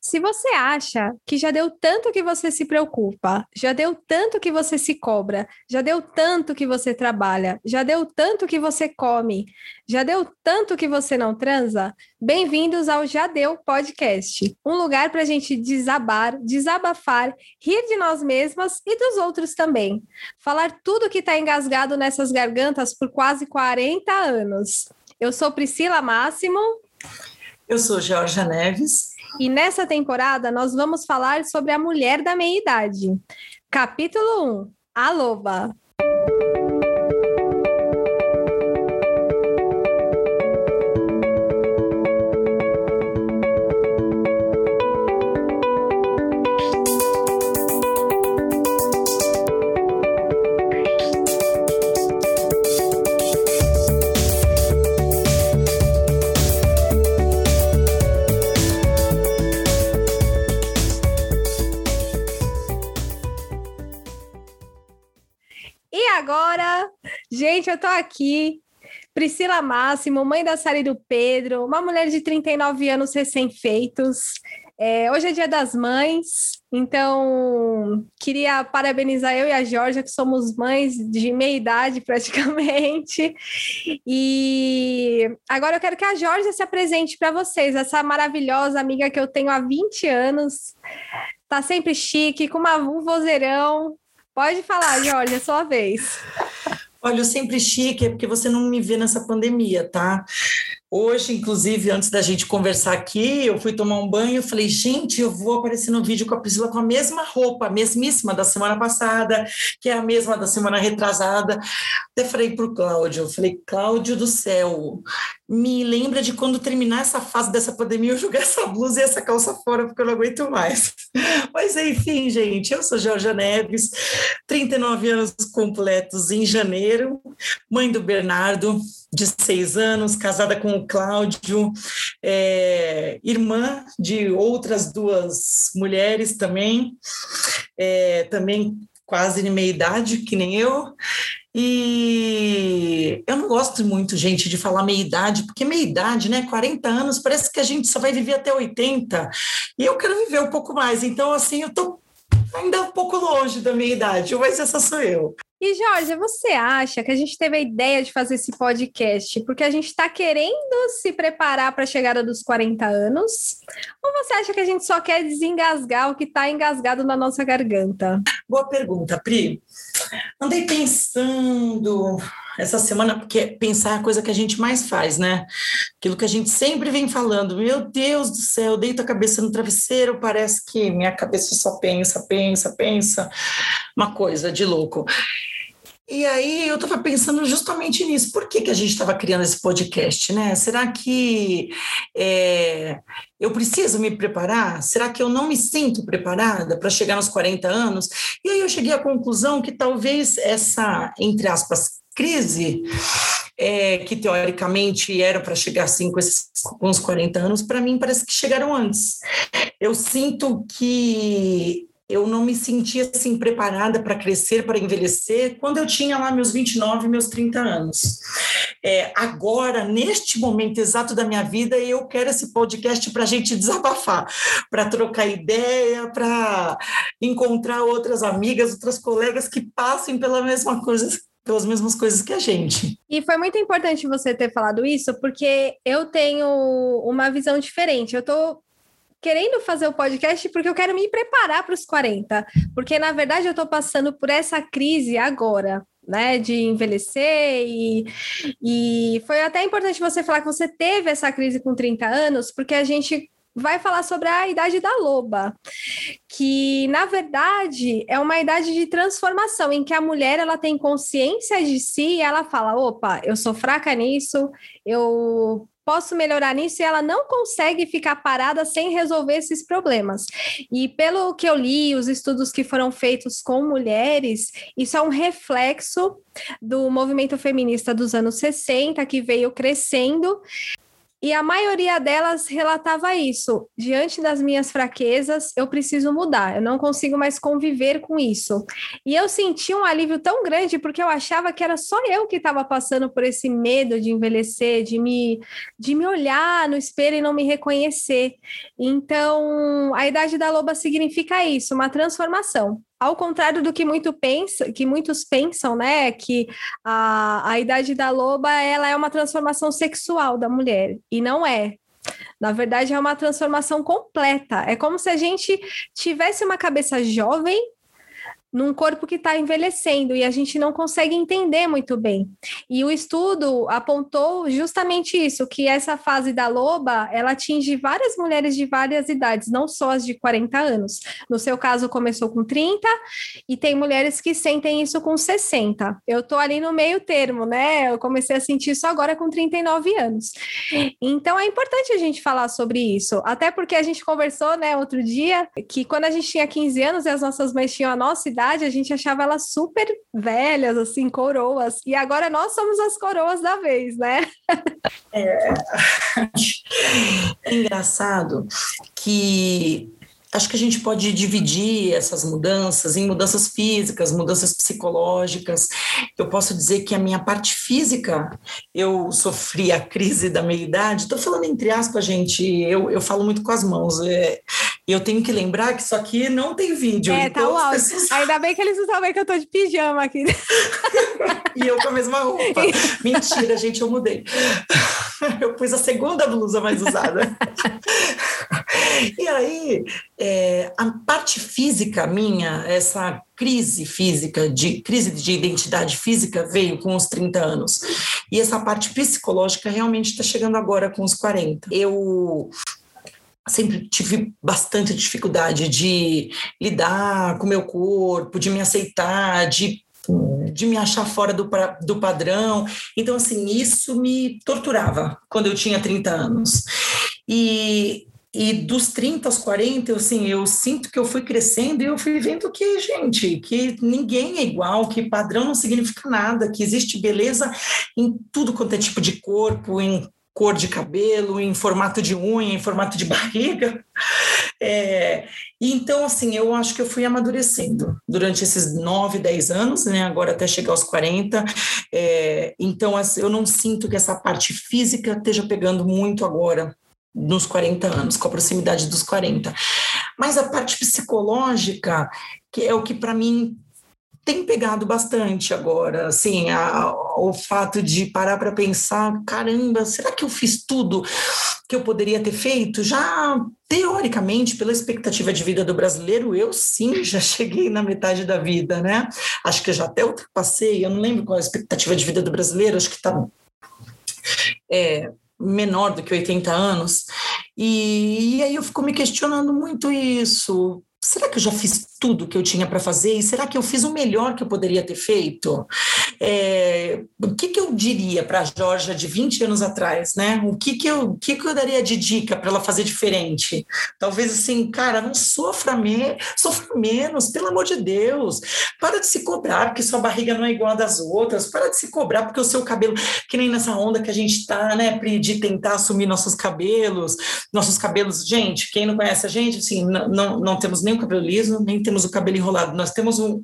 Se você acha que já deu tanto que você se preocupa, já deu tanto que você se cobra, já deu tanto que você trabalha, já deu tanto que você come, já deu tanto que você não transa, bem-vindos ao Já Deu Podcast um lugar para a gente desabar, desabafar, rir de nós mesmas e dos outros também. Falar tudo que está engasgado nessas gargantas por quase 40 anos. Eu sou Priscila Máximo. Eu sou Georgia Neves. E nessa temporada nós vamos falar sobre a mulher da meia-idade. Capítulo 1 A Loba. Eu tô aqui. Priscila Máximo, mãe da Sara e do Pedro, uma mulher de 39 anos recém-feitos. É, hoje é dia das mães, então queria parabenizar eu e a Georgia, que somos mães de meia idade praticamente. E agora eu quero que a Georgia se apresente para vocês, essa maravilhosa amiga que eu tenho há 20 anos. Tá sempre chique, com uma, um vozeirão. Pode falar, Georgia, é sua vez. Olha, eu sempre chique, é porque você não me vê nessa pandemia, tá? Hoje, inclusive, antes da gente conversar aqui, eu fui tomar um banho e falei, gente, eu vou aparecer no vídeo com a Priscila com a mesma roupa, a mesmíssima da semana passada, que é a mesma da semana retrasada. Até falei para o Cláudio, eu falei, Cláudio do céu, me lembra de quando terminar essa fase dessa pandemia, eu jogar essa blusa e essa calça fora, porque eu não aguento mais. Mas enfim, gente, eu sou Georgia Neves, 39 anos completos em janeiro, mãe do Bernardo, de seis anos, casada com o Cláudio, é, irmã de outras duas mulheres também, é, também quase de meia idade, que nem eu. E eu não gosto muito, gente, de falar meia idade, porque meia idade, né? 40 anos, parece que a gente só vai viver até 80. E eu quero viver um pouco mais. Então, assim, eu tô ainda um pouco longe da minha idade, mas essa sou eu. E, Jorge, você acha que a gente teve a ideia de fazer esse podcast porque a gente está querendo se preparar para a chegada dos 40 anos? Ou você acha que a gente só quer desengasgar o que está engasgado na nossa garganta? Boa pergunta, Pri. Andei pensando essa semana, porque pensar é a coisa que a gente mais faz, né? Aquilo que a gente sempre vem falando, meu Deus do céu, deito a cabeça no travesseiro, parece que minha cabeça só pensa, pensa, pensa, uma coisa de louco. E aí eu estava pensando justamente nisso. Por que, que a gente estava criando esse podcast, né? Será que é, eu preciso me preparar? Será que eu não me sinto preparada para chegar nos 40 anos? E aí eu cheguei à conclusão que talvez essa, entre aspas, crise é, que teoricamente era para chegar assim com, esses, com uns 40 anos, para mim parece que chegaram antes. Eu sinto que eu não me sentia assim preparada para crescer, para envelhecer, quando eu tinha lá meus 29, meus 30 anos. É, agora, neste momento exato da minha vida, eu quero esse podcast para a gente desabafar, para trocar ideia, para encontrar outras amigas, outras colegas que passem pela mesma coisa pelas mesmas coisas que a gente. E foi muito importante você ter falado isso, porque eu tenho uma visão diferente. Eu tô querendo fazer o podcast porque eu quero me preparar para os 40, porque na verdade eu estou passando por essa crise agora, né, de envelhecer e, e foi até importante você falar que você teve essa crise com 30 anos, porque a gente vai falar sobre a idade da loba, que na verdade é uma idade de transformação em que a mulher ela tem consciência de si e ela fala, opa, eu sou fraca nisso, eu posso melhorar nisso e ela não consegue ficar parada sem resolver esses problemas. E pelo que eu li, os estudos que foram feitos com mulheres, isso é um reflexo do movimento feminista dos anos 60 que veio crescendo E a maioria delas relatava isso. Diante das minhas fraquezas, eu preciso mudar. Eu não consigo mais conviver com isso. E eu senti um alívio tão grande porque eu achava que era só eu que estava passando por esse medo de envelhecer, de me, de me olhar no espelho e não me reconhecer. Então, a idade da loba significa isso, uma transformação. Ao contrário do que, muito pensa, que muitos pensam, né, que a, a idade da loba ela é uma transformação sexual da mulher, e não é. Na verdade, é uma transformação completa. É como se a gente tivesse uma cabeça jovem num corpo que está envelhecendo e a gente não consegue entender muito bem. E o estudo apontou justamente isso, que essa fase da loba, ela atinge várias mulheres de várias idades, não só as de 40 anos. No seu caso, começou com 30 e tem mulheres que sentem isso com 60. Eu tô ali no meio termo, né? Eu comecei a sentir isso agora com 39 anos. Então é importante a gente falar sobre isso, até porque a gente conversou, né, outro dia, que quando a gente tinha 15 anos e as nossas mães tinham a nossa idade, a gente achava elas super velhas, assim, coroas. E agora nós somos as coroas da vez, né? É, é engraçado que acho que a gente pode dividir essas mudanças em mudanças físicas, mudanças psicológicas. Eu posso dizer que a minha parte física, eu sofri a crise da meia-idade. Estou falando entre aspas, gente, eu, eu falo muito com as mãos. É, eu tenho que lembrar que isso aqui não tem vídeo. É, tá o áudio. Pessoas... Ainda bem que eles não sabem que eu tô de pijama aqui. e eu com a mesma roupa. Mentira, gente, eu mudei. Eu pus a segunda blusa mais usada. e aí, é, a parte física minha, essa crise física, de crise de identidade física, veio com os 30 anos. E essa parte psicológica realmente está chegando agora com os 40. Eu sempre tive bastante dificuldade de lidar com meu corpo, de me aceitar, de de me achar fora do, do padrão. Então, assim, isso me torturava quando eu tinha 30 anos. E, e dos 30 aos 40, eu, assim, eu sinto que eu fui crescendo e eu fui vendo que, gente, que ninguém é igual, que padrão não significa nada, que existe beleza em tudo quanto é tipo de corpo, em cor de cabelo, em formato de unha, em formato de barriga. É, então, assim, eu acho que eu fui amadurecendo durante esses 9, 10 anos, né? Agora até chegar aos 40. É, então, eu não sinto que essa parte física esteja pegando muito agora, nos 40 anos, com a proximidade dos 40. Mas a parte psicológica, que é o que para mim tem pegado bastante agora, assim, a, o fato de parar para pensar, caramba, será que eu fiz tudo que eu poderia ter feito? Já teoricamente, pela expectativa de vida do brasileiro, eu sim já cheguei na metade da vida, né? Acho que eu já até ultrapassei, eu não lembro qual a expectativa de vida do brasileiro, acho que está é, menor do que 80 anos. E, e aí eu fico me questionando muito isso será que eu já fiz tudo que eu tinha para fazer? E será que eu fiz o melhor que eu poderia ter feito? É, o que, que eu diria para a Georgia de 20 anos atrás, né? O que, que, eu, o que, que eu daria de dica para ela fazer diferente? Talvez assim, cara, não sofra, me, sofra menos, pelo amor de Deus. Para de se cobrar porque sua barriga não é igual a das outras. Para de se cobrar porque o seu cabelo, que nem nessa onda que a gente está, né, Pri, de tentar assumir nossos cabelos, nossos cabelos. Gente, quem não conhece a gente, assim, não, não, não temos nem o cabelo liso, nem temos o cabelo enrolado. Nós temos um,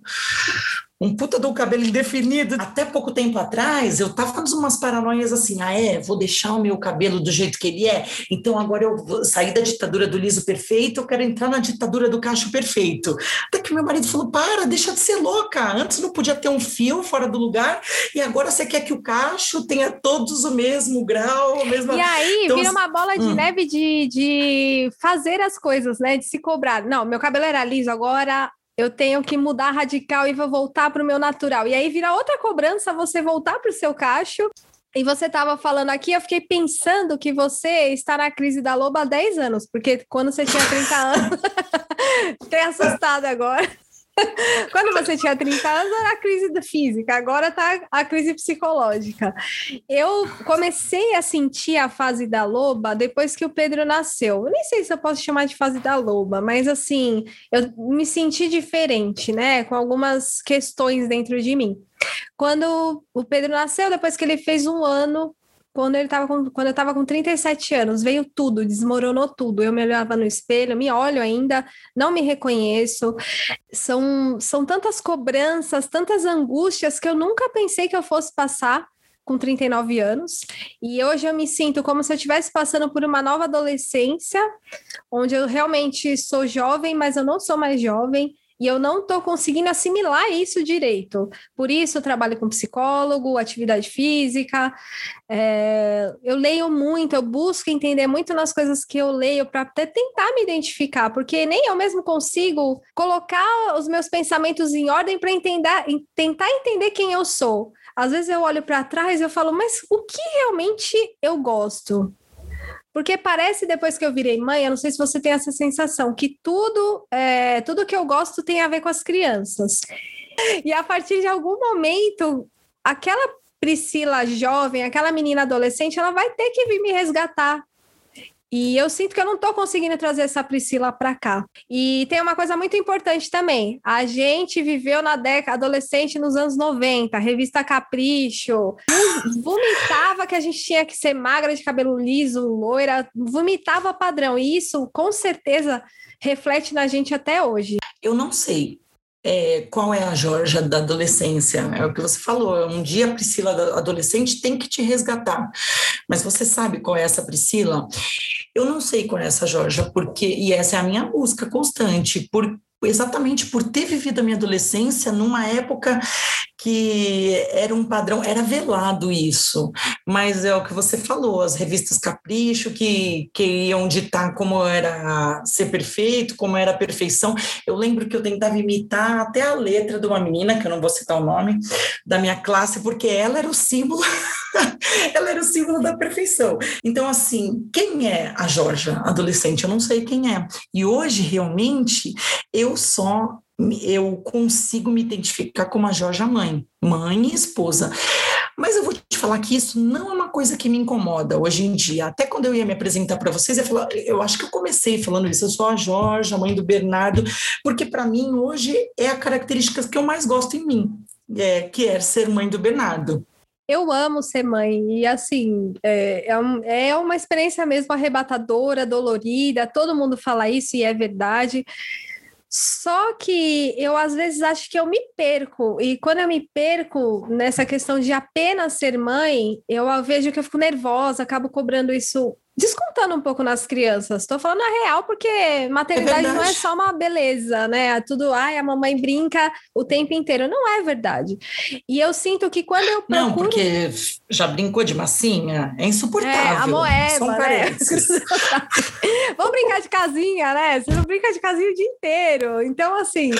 um puta do cabelo indefinido. Até pouco tempo atrás, eu tava fazendo umas paranoias assim, ah é, vou deixar o meu cabelo do jeito que ele é, então agora eu vou sair da ditadura do liso perfeito, eu quero entrar na ditadura do cacho perfeito. Até que meu marido falou, para, deixa de ser louca, antes não podia ter um fio fora do lugar, e agora você quer que o cacho tenha todos o mesmo grau, a mesma... E aí, então, vira uma bola de hum. neve de, de fazer as coisas, né, de se cobrar. Não, meu cabelo era liso, agora eu tenho que mudar radical e vou voltar para o meu natural. E aí vira outra cobrança você voltar para o seu cacho. E você estava falando aqui, eu fiquei pensando que você está na crise da loba há 10 anos, porque quando você tinha 30 anos, tem assustado agora. Quando você tinha 30 anos, era a crise física, agora está a crise psicológica. Eu comecei a sentir a fase da loba depois que o Pedro nasceu. Eu nem sei se eu posso chamar de fase da loba, mas assim, eu me senti diferente, né? Com algumas questões dentro de mim. Quando o Pedro nasceu, depois que ele fez um ano, quando, ele tava com, quando eu estava com 37 anos, veio tudo, desmoronou tudo. Eu me olhava no espelho, me olho ainda, não me reconheço. São, são tantas cobranças, tantas angústias que eu nunca pensei que eu fosse passar com 39 anos. E hoje eu me sinto como se eu estivesse passando por uma nova adolescência, onde eu realmente sou jovem, mas eu não sou mais jovem e eu não estou conseguindo assimilar isso direito. Por isso, eu trabalho com psicólogo, atividade física, é, eu leio muito, eu busco entender muito nas coisas que eu leio para até tentar me identificar, porque nem eu mesmo consigo colocar os meus pensamentos em ordem para tentar entender quem eu sou. Às vezes eu olho para trás e eu falo, mas o que realmente eu gosto? Porque parece, depois que eu virei mãe, eu não sei se você tem essa sensação, que tudo, é, tudo que eu gosto tem a ver com as crianças. E a partir de algum momento, aquela Priscila jovem, aquela menina adolescente, ela vai ter que vir me resgatar. E eu sinto que eu não estou conseguindo trazer essa Priscila para cá. E tem uma coisa muito importante também. A gente viveu na década adolescente nos anos 90, revista Capricho, vomitava que a gente tinha que ser magra de cabelo liso, loira, vomitava padrão. E isso, com certeza, reflete na gente até hoje. Eu não sei é, qual é a Georgia da adolescência? É o que você falou. Um dia a Priscila adolescente tem que te resgatar. Mas você sabe qual é essa Priscila? Eu não sei qual é essa Georgia, porque e essa é a minha busca constante, por exatamente por ter vivido a minha adolescência numa época que era um padrão, era velado isso, mas é o que você falou, as revistas Capricho que, que iam ditar como era ser perfeito, como era a perfeição. Eu lembro que eu tentava imitar até a letra de uma menina, que eu não vou citar o nome, da minha classe, porque ela era o símbolo, ela era o símbolo da perfeição. Então, assim, quem é a Georgia adolescente? Eu não sei quem é. E hoje, realmente, eu só eu consigo me identificar como a Jorge mãe, mãe e esposa. Mas eu vou te falar que isso não é uma coisa que me incomoda hoje em dia. Até quando eu ia me apresentar para vocês, eu, falar, eu acho que eu comecei falando isso. Eu sou a Jorge, mãe do Bernardo, porque para mim hoje é a característica que eu mais gosto em mim, é, que é ser mãe do Bernardo. Eu amo ser mãe e assim é, é, é uma experiência mesmo arrebatadora, dolorida. Todo mundo fala isso e é verdade. Só que eu às vezes acho que eu me perco, e quando eu me perco nessa questão de apenas ser mãe, eu vejo que eu fico nervosa, acabo cobrando isso descontando um pouco nas crianças. Estou falando a real porque maternidade é não é só uma beleza, né? É tudo, ai, a mamãe brinca o tempo inteiro. Não é verdade. E eu sinto que quando eu procuro... Não, porque já brincou de massinha? É insuportável. É, a moeba, né? Vamos brincar de casinha, né? Você não brinca de casinha o dia inteiro. Então, assim,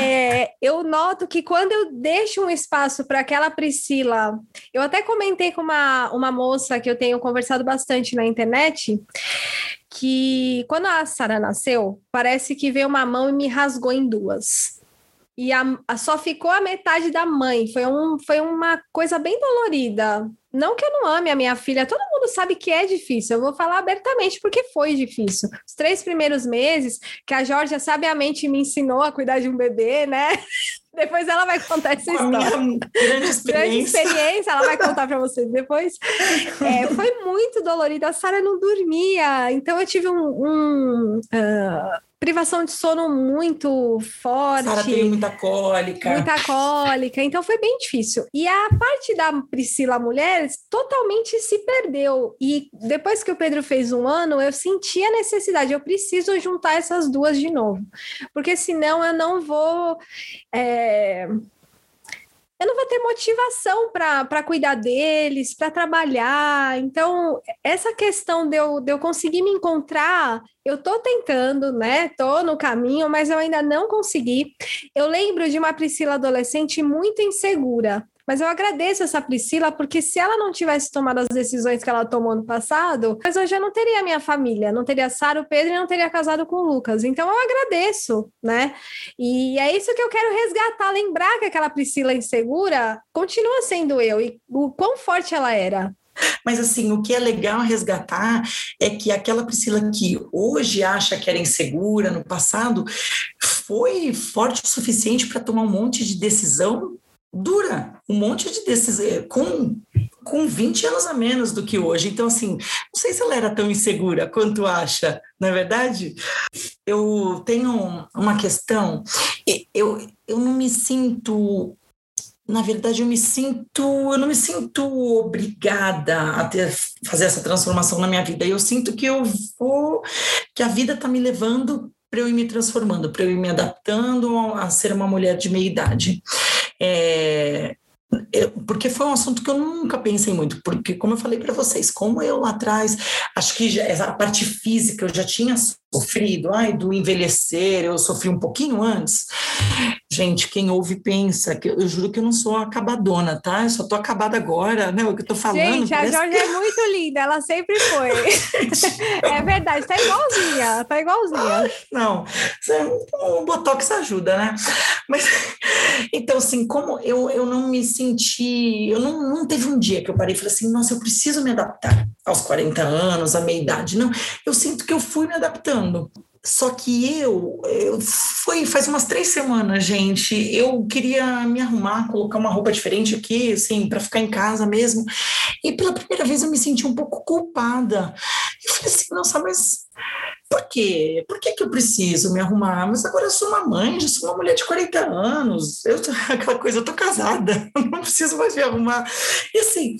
é, eu noto que quando eu deixo um espaço para aquela Priscila... Eu até comentei com uma, uma moça que eu tenho conversado bastante na internet, que quando a Sara nasceu, parece que veio uma mão e me rasgou em duas. E a, a, só ficou a metade da mãe. Foi, um, foi uma coisa bem dolorida. Não que eu não ame a minha filha, todo mundo sabe que é difícil. Eu vou falar abertamente porque foi difícil. Os três primeiros meses que a Georgia sabiamente me ensinou a cuidar de um bebê, né? Depois ela vai contar essa história. grande experiência. grande experiência, ela vai contar para vocês depois. É, foi muito dolorido. A Sara não dormia, então eu tive um, um uh, privação de sono muito forte. Sara tem muita cólica. Muita cólica, então foi bem difícil. E a parte da Priscila Mulher totalmente se perdeu. E depois que o Pedro fez um ano, eu senti a necessidade, eu preciso juntar essas duas de novo. Porque senão eu não vou. É eu não vou ter motivação para cuidar deles, para trabalhar. Então, essa questão de eu, de eu conseguir me encontrar, eu estou tentando, né? Estou no caminho, mas eu ainda não consegui. Eu lembro de uma Priscila adolescente muito insegura. Mas eu agradeço essa Priscila, porque se ela não tivesse tomado as decisões que ela tomou no passado, mas hoje eu não teria minha família, não teria Sara, o Pedro e não teria casado com o Lucas. Então eu agradeço, né? E é isso que eu quero resgatar, lembrar que aquela Priscila insegura continua sendo eu e o quão forte ela era. Mas assim, o que é legal resgatar é que aquela Priscila que hoje acha que era insegura no passado foi forte o suficiente para tomar um monte de decisão dura, um monte de decisões, com com 20 anos a menos do que hoje. Então, assim, não sei se ela era tão insegura quanto acha, não é verdade? Eu tenho uma questão, eu, eu não me sinto na verdade eu me sinto, eu não me sinto obrigada a ter, fazer essa transformação na minha vida. Eu sinto que eu vou, que a vida está me levando para eu ir me transformando, para eu ir me adaptando a ser uma mulher de meia idade. É, eu, porque foi um assunto que eu nunca pensei muito, porque como eu falei para vocês, como eu lá atrás, acho que já, a parte física eu já tinha sofrido, ai, do envelhecer, eu sofri um pouquinho antes. Gente, quem ouve pensa que eu juro que eu não sou acabadona, tá? Eu só tô acabada agora, né? O que eu tô falando. Gente, a Jorge que... é muito linda, ela sempre foi. é verdade, tá igualzinha, tá igualzinha. Não, o Botox ajuda, né? Mas então, assim, como eu, eu não me senti, eu não, não teve um dia que eu parei e falei assim, nossa, eu preciso me adaptar aos 40 anos, à meia idade. Não, eu sinto que eu fui me adaptando. Só que eu, eu foi faz umas três semanas, gente. Eu queria me arrumar, colocar uma roupa diferente aqui, assim, para ficar em casa mesmo. E pela primeira vez eu me senti um pouco culpada. Eu falei assim, nossa, mas por quê? Por que, que eu preciso me arrumar? Mas agora eu sou uma mãe, já sou uma mulher de 40 anos. Eu aquela coisa, eu tô casada, não preciso mais me arrumar. E assim,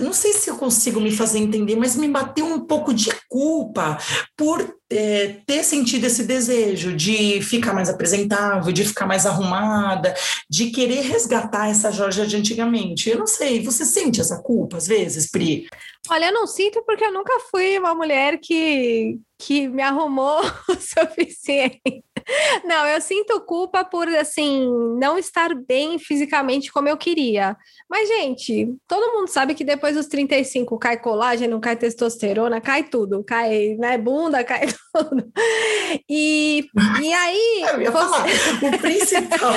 não sei se eu consigo me fazer entender, mas me bateu um pouco de culpa por é, ter sentido esse desejo de ficar mais apresentável, de ficar mais arrumada, de querer resgatar essa Jorge de antigamente. Eu não sei, você sente essa culpa às vezes, Pri? Olha, eu não sinto porque eu nunca fui uma mulher que, que me arrumou o suficiente. Não, eu sinto culpa por, assim, não estar bem fisicamente como eu queria. Mas, gente, todo mundo sabe que depois dos 35 cai colágeno, cai testosterona, cai tudo. Cai, né, bunda, cai tudo. E, e aí... Eu ia você... falar, o principal...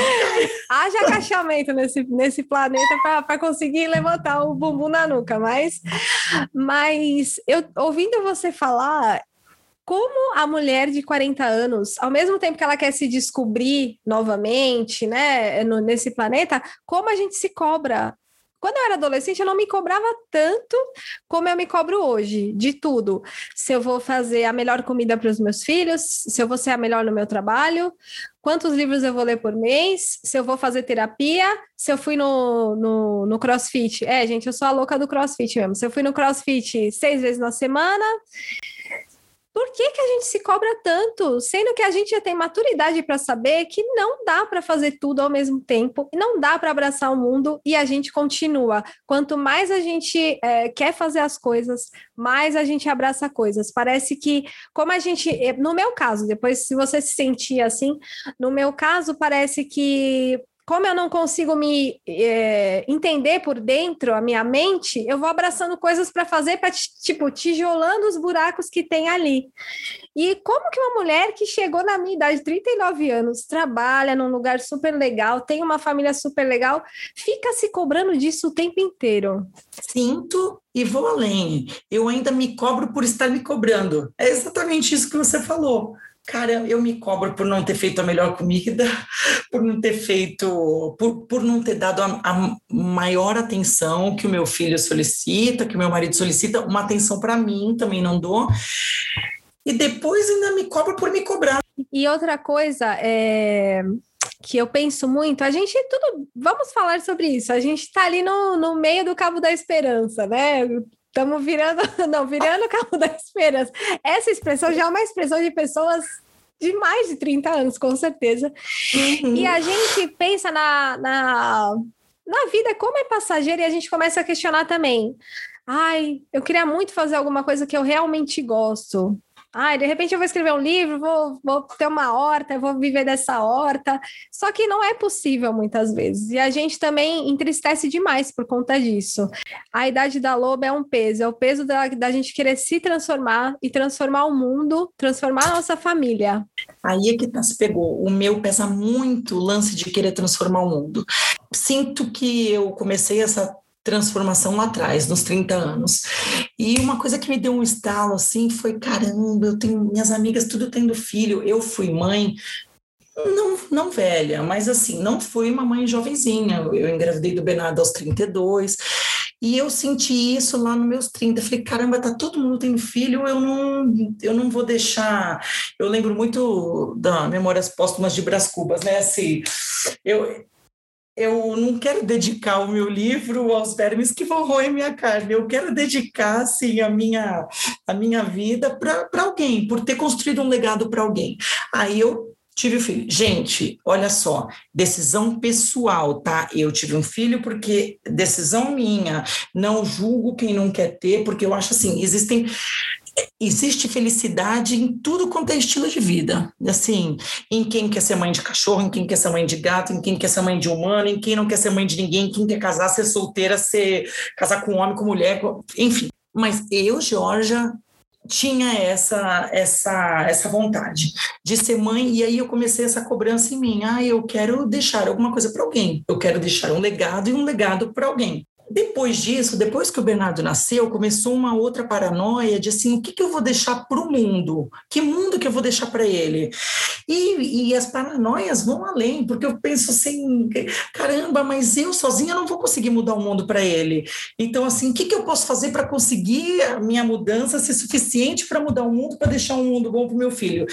Haja agachamento nesse, nesse planeta para conseguir levantar o bumbum na nuca, mas... Mas eu ouvindo você falar, como a mulher de 40 anos, ao mesmo tempo que ela quer se descobrir novamente, né, no, nesse planeta, como a gente se cobra. Quando eu era adolescente, eu não me cobrava tanto como eu me cobro hoje, de tudo. Se eu vou fazer a melhor comida para os meus filhos, se eu vou ser a melhor no meu trabalho, quantos livros eu vou ler por mês, se eu vou fazer terapia, se eu fui no, no, no crossfit. É, gente, eu sou a louca do crossfit mesmo. Se eu fui no crossfit seis vezes na semana, por que, que a gente se cobra tanto? Sendo que a gente já tem maturidade para saber que não dá para fazer tudo ao mesmo tempo, não dá para abraçar o mundo e a gente continua. Quanto mais a gente é, quer fazer as coisas, mais a gente abraça coisas. Parece que, como a gente, eh, no meu caso, depois se você se sentir assim, no meu caso, parece que como eu não consigo me é, entender por dentro, a minha mente, eu vou abraçando coisas para fazer, para tipo, tijolando os buracos que tem ali. E como que uma mulher que chegou na minha idade, 39 anos, trabalha num lugar super legal, tem uma família super legal, fica se cobrando disso o tempo inteiro? Sinto e vou além. Eu ainda me cobro por estar me cobrando. É exatamente isso que você falou cara, eu me cobro por não ter feito a melhor comida, por não ter feito, por, por não ter dado a, a maior atenção que o meu filho solicita, que o meu marido solicita, uma atenção para mim também não dou. E depois ainda me cobro por me cobrar. E outra coisa é que eu penso muito, a gente tudo, vamos falar sobre isso. A gente está ali no, no meio do Cabo da Esperança, né? Estamos virando, não, virando o cabo da esperança. Essa expressão já é uma expressão de pessoas de mais de 30 anos, com certeza. Uhum. E a gente pensa na, na, na vida como é passageira e a gente começa a questionar também. Ai, eu queria muito fazer alguma coisa que eu realmente gosto. Ai, de repente eu vou escrever um livro, vou, vou ter uma horta, vou viver dessa horta. Só que não é possível muitas vezes. E a gente também entristece demais por conta disso. A idade da loba é um peso, é o peso da, da gente querer se transformar e transformar o mundo, transformar a nossa família. Aí é que tá, se pegou. O meu pesa muito o lance de querer transformar o mundo. Sinto que eu comecei essa transformação lá atrás, nos 30 anos. E uma coisa que me deu um estalo assim foi: caramba, eu tenho minhas amigas tudo tendo filho, eu fui mãe. Não, não velha, mas assim, não fui uma mãe jovenzinha. Eu engravidei do Bernardo aos 32. E eu senti isso lá nos meus 30. Falei, caramba, tá todo mundo tem filho, eu não, eu não vou deixar. Eu lembro muito da Memórias Póstumas de Brás Cubas, né? Assim, eu, eu não quero dedicar o meu livro aos vermes que vão roer minha carne, eu quero dedicar assim, a, minha, a minha vida para alguém, por ter construído um legado para alguém. Aí eu tive um filho. Gente, olha só, decisão pessoal, tá? Eu tive um filho porque decisão minha, não julgo quem não quer ter, porque eu acho assim, existem existe felicidade em tudo quanto é estilo de vida. Assim, em quem quer ser mãe de cachorro, em quem quer ser mãe de gato, em quem quer ser mãe de humano, em quem não quer ser mãe de ninguém, quem quer casar, ser solteira, ser casar com homem, com mulher, com, enfim. Mas eu, Georgia, tinha essa essa essa vontade de ser mãe e aí eu comecei essa cobrança em mim. Ah, eu quero deixar alguma coisa para alguém. Eu quero deixar um legado e um legado para alguém. Depois disso, depois que o Bernardo nasceu, começou uma outra paranoia de assim, o que, que eu vou deixar para o mundo? Que mundo que eu vou deixar para ele? E, e as paranoias vão além, porque eu penso assim, caramba, mas eu sozinha não vou conseguir mudar o mundo para ele. Então, assim, o que, que eu posso fazer para conseguir a minha mudança ser suficiente para mudar o mundo, para deixar um mundo bom para o meu filho?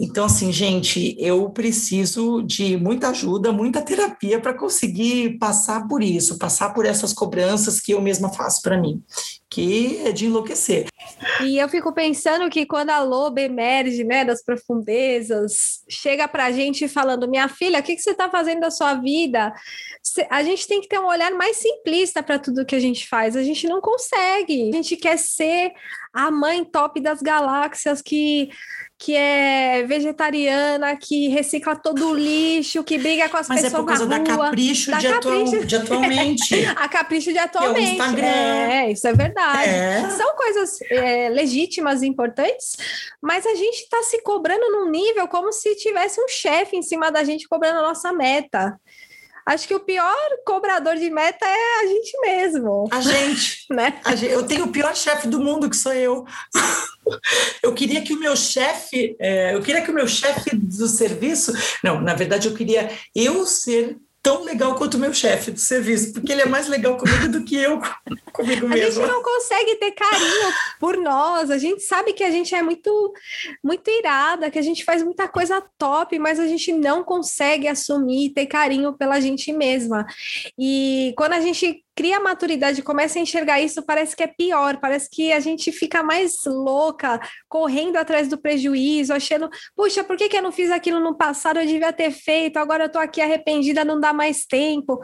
Então, assim, gente, eu preciso de muita ajuda, muita terapia para conseguir passar por isso, passar por essas cobranças que eu mesma faço para mim, que é de enlouquecer. E eu fico pensando que quando a loba emerge, né, das profundezas, chega para a gente falando: minha filha, o que, que você está fazendo da sua vida? A gente tem que ter um olhar mais simplista para tudo que a gente faz. A gente não consegue. A gente quer ser a mãe top das galáxias que que é vegetariana, que recicla todo o lixo, que briga com as Mas pessoas é por causa da rua, capricho, da de, capricho. De atualmente. a capricho de atualmente. É o Instagram. É, isso é verdade. É. São coisas é, legítimas e importantes, mas a gente está se cobrando num nível como se tivesse um chefe em cima da gente cobrando a nossa meta. Acho que o pior cobrador de meta é a gente mesmo. A gente. né? A gente eu tenho o pior chefe do mundo, que sou eu. Eu queria que o meu chefe, é, eu queria que o meu chefe do serviço, não, na verdade eu queria eu ser tão legal quanto o meu chefe do serviço, porque ele é mais legal comigo do que eu comigo mesmo. A gente não consegue ter carinho por nós, a gente sabe que a gente é muito, muito irada, que a gente faz muita coisa top, mas a gente não consegue assumir, ter carinho pela gente mesma. E quando a gente cria maturidade, começa a enxergar isso, parece que é pior, parece que a gente fica mais louca, correndo atrás do prejuízo, achando, puxa, por que, que eu não fiz aquilo no passado? Eu devia ter feito, agora eu tô aqui arrependida, não dá mais tempo.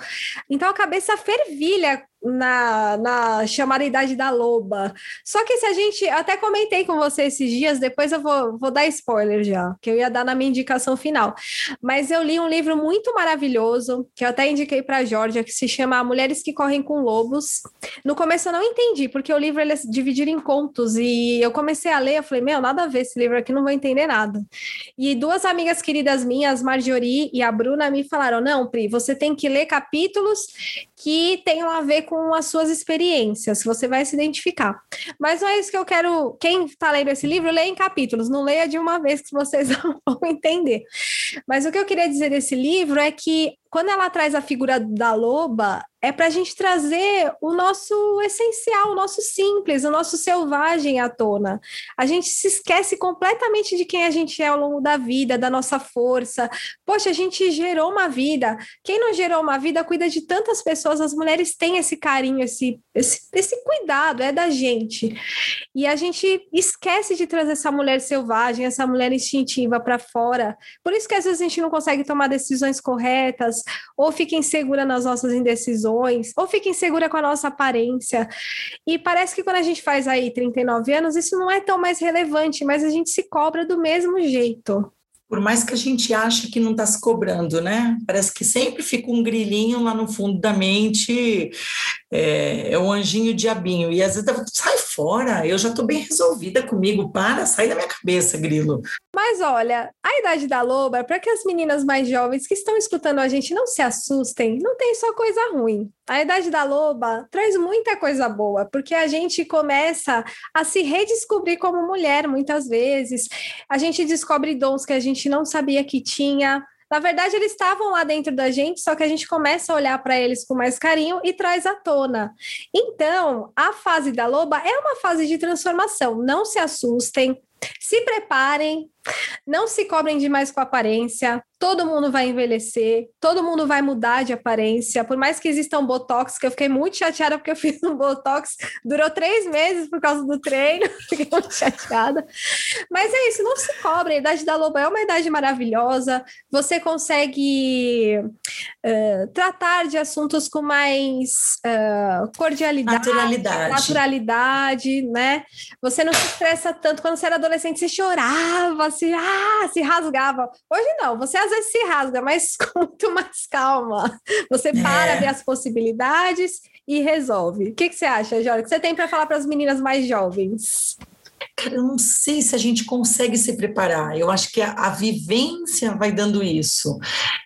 Então a cabeça fervilha na, na chamada idade da loba. Só que se a gente. Até comentei com você esses dias, depois eu vou, vou dar spoiler já, que eu ia dar na minha indicação final. Mas eu li um livro muito maravilhoso, que eu até indiquei para a Georgia, que se chama Mulheres que Correm com Lobos. No começo eu não entendi, porque o livro ele é dividido em contos, e eu comecei a ler, eu falei, meu, nada a ver esse livro aqui, não vou entender nada. E duas amigas queridas minhas, Marjorie e a Bruna, me falaram: não, Pri, você tem que ler capítulos que tenham a ver com as suas experiências, você vai se identificar. Mas não é isso que eu quero. Quem está lendo esse livro, leia em capítulos, não leia de uma vez que vocês não vão entender. Mas o que eu queria dizer desse livro é que quando ela traz a figura da loba, é para a gente trazer o nosso essencial, o nosso simples, o nosso selvagem à tona. A gente se esquece completamente de quem a gente é ao longo da vida, da nossa força. Poxa, a gente gerou uma vida. Quem não gerou uma vida cuida de tantas pessoas. As mulheres têm esse carinho, esse, esse, esse cuidado, é da gente. E a gente esquece de trazer essa mulher selvagem, essa mulher instintiva para fora. Por isso que às vezes a gente não consegue tomar decisões corretas, ou fica insegura nas nossas indecisões, ou fica insegura com a nossa aparência. E parece que quando a gente faz aí 39 anos, isso não é tão mais relevante, mas a gente se cobra do mesmo jeito por mais que a gente ache que não está se cobrando, né? Parece que sempre fica um grilinho lá no fundo da mente, é, é um anjinho diabinho. E às vezes sai fora, eu já estou bem resolvida comigo, para, sai da minha cabeça, grilo. Mas olha, a idade da loba é para que as meninas mais jovens que estão escutando a gente não se assustem, não tem só coisa ruim. A idade da loba traz muita coisa boa, porque a gente começa a se redescobrir como mulher muitas vezes. A gente descobre dons que a gente não sabia que tinha, Na verdade, eles estavam lá dentro da gente, só que a gente começa a olhar para eles com mais carinho e traz à tona. Então, a fase da loba é uma fase de transformação. Não se assustem, se preparem, não se cobrem demais com a aparência. Todo mundo vai envelhecer, todo mundo vai mudar de aparência. Por mais que exista um botox, que eu fiquei muito chateada porque eu fiz um botox, durou três meses por causa do treino, fiquei muito chateada. Mas é isso, não se cobrem. A idade da loba é uma idade maravilhosa. Você consegue uh, tratar de assuntos com mais uh, cordialidade, naturalidade. naturalidade, né? Você não se estressa tanto. Quando você era adolescente, você chorava, se, ah, se rasgava. Hoje não, você às vezes se rasga, mas com muito mais calma. Você para, é. vê as possibilidades e resolve. O que, que você acha, Jorge? O que você tem para falar para as meninas mais jovens? Cara, eu não sei se a gente consegue se preparar. Eu acho que a, a vivência vai dando isso.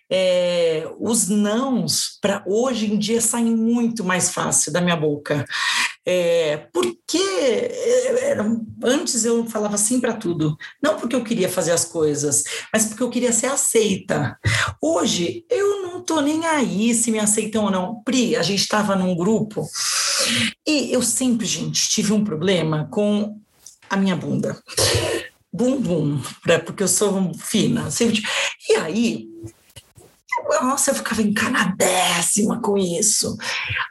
É, os nãos, para hoje em dia, saem muito mais fácil da minha boca. É, porque é, era, antes eu falava sim para tudo, não porque eu queria fazer as coisas, mas porque eu queria ser aceita. Hoje eu não tô nem aí se me aceitam ou não. Pri, a gente estava num grupo e eu sempre, gente, tive um problema com a minha bunda. Bumbum, porque eu sou fina. Sempre... E aí, nossa, eu ficava encanadéssima com isso.